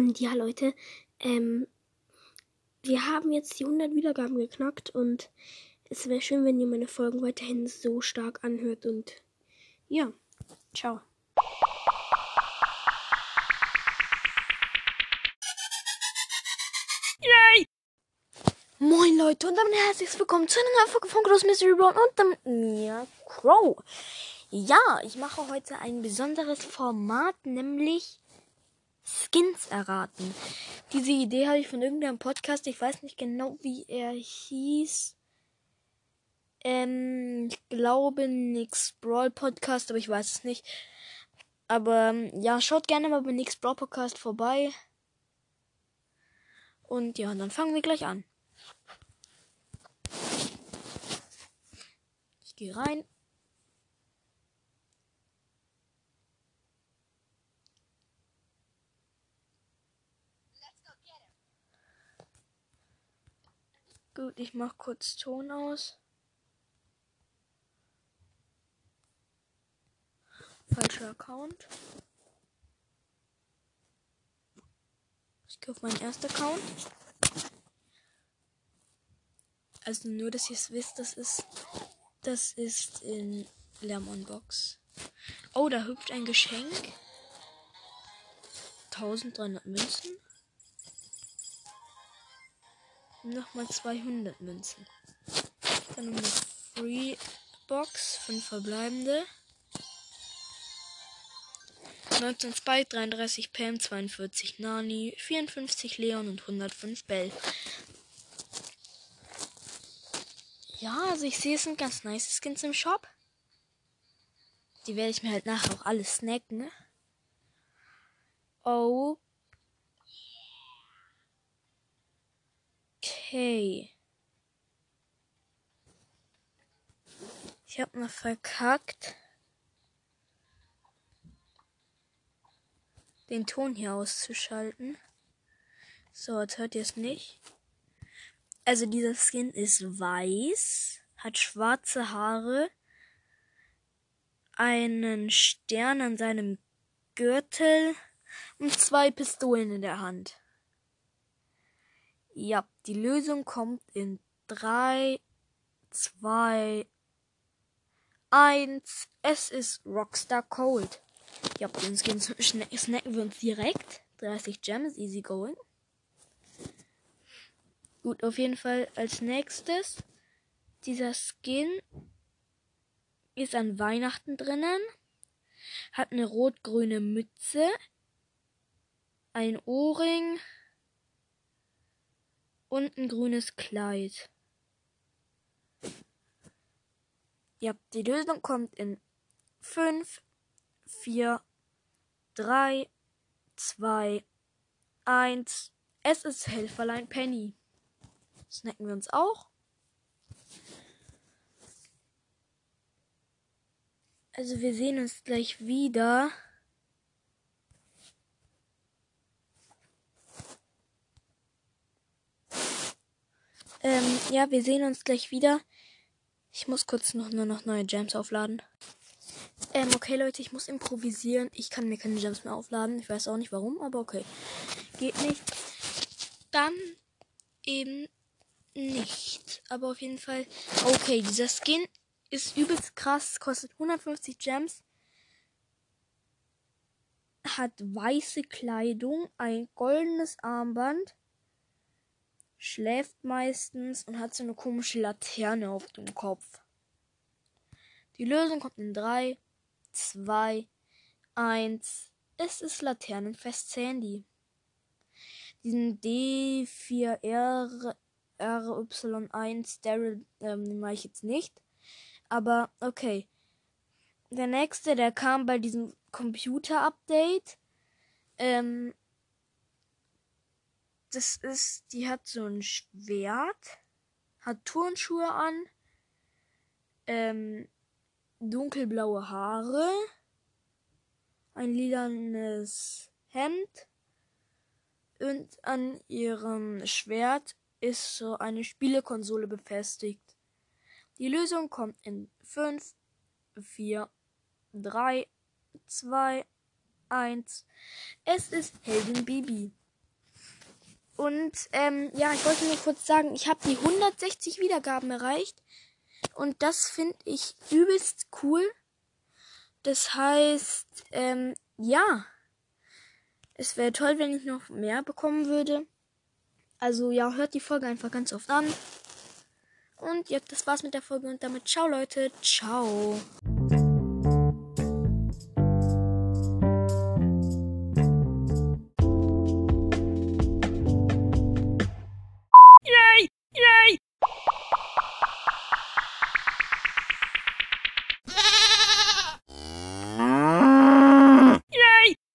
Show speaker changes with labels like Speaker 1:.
Speaker 1: Und ja, Leute, ähm, wir haben jetzt die 100 Wiedergaben geknackt und es wäre schön, wenn ihr meine Folgen weiterhin so stark anhört und ja, ciao. Yay! Moin Leute und damit herzlich willkommen zu einer neuen Folge von Gross Mystery Brown und damit mir Crow. Ja, ich mache heute ein besonderes Format, nämlich Skins erraten. Diese Idee habe ich von irgendeinem Podcast, ich weiß nicht genau, wie er hieß. Ähm, ich glaube Nix Brawl Podcast, aber ich weiß es nicht. Aber ja, schaut gerne mal bei Nix Brawl Podcast vorbei. Und ja, dann fangen wir gleich an. Ich gehe rein. Gut, ich mach kurz Ton aus. Falscher Account. Ich gehe auf meinen ersten Account. Also nur, dass ihr es wisst, das ist das ist in Lemon Box. Oh, da hüpft ein Geschenk. 1300 Münzen. Nochmal 200 Münzen. Dann noch eine Free Box, 5 verbleibende. 19 Spike, 33 Pam, 42 Nani, 54 Leon und 105 Bell. Ja, also ich sehe, es sind ganz nice Skins im Shop. Die werde ich mir halt nachher auch alles snacken. Ne? Oh Okay. Ich habe mal verkackt, den Ton hier auszuschalten. So, jetzt hört ihr es nicht. Also dieser Skin ist weiß, hat schwarze Haare, einen Stern an seinem Gürtel und zwei Pistolen in der Hand. Ja, die Lösung kommt in 3, 2, 1. Es ist Rockstar Cold. Ja, den Skin snacken wir uns direkt. 30 Gems, easy going. Gut, auf jeden Fall als nächstes. Dieser Skin ist an Weihnachten drinnen. Hat eine rot-grüne Mütze. Ein Ohrring und ein grünes Kleid. Ja, die Lösung kommt in 5, 4, 3, 2, 1. Es ist Helferlein Penny. Snacken wir uns auch. Also wir sehen uns gleich wieder. Ähm, ja, wir sehen uns gleich wieder. Ich muss kurz noch nur noch neue Gems aufladen. Ähm, okay, Leute, ich muss improvisieren. Ich kann mir keine Gems mehr aufladen. Ich weiß auch nicht warum, aber okay. Geht nicht. Dann eben nicht. Aber auf jeden Fall. Okay, dieser Skin ist übelst krass. Kostet 150 Gems. Hat weiße Kleidung, ein goldenes Armband schläft meistens und hat so eine komische Laterne auf dem Kopf. Die Lösung kommt in 3, 2, 1. Es ist Laternenfest Sandy. Diesen D4R RY1 Daryl ähm, mache ich jetzt nicht. Aber okay. Der nächste, der kam bei diesem Computer-Update. Ähm, das ist, die hat so ein Schwert, hat Turnschuhe an, ähm, dunkelblaue Haare, ein lilanes Hemd und an ihrem Schwert ist so eine Spielekonsole befestigt. Die Lösung kommt in 5, 4, 3, 2, 1. Es ist Heldin Bibi. Und ähm, ja, ich wollte nur kurz sagen, ich habe die 160 Wiedergaben erreicht. Und das finde ich übelst cool. Das heißt, ähm, ja. Es wäre toll, wenn ich noch mehr bekommen würde. Also ja, hört die Folge einfach ganz oft an. Und ja, das war's mit der Folge und damit ciao Leute, ciao.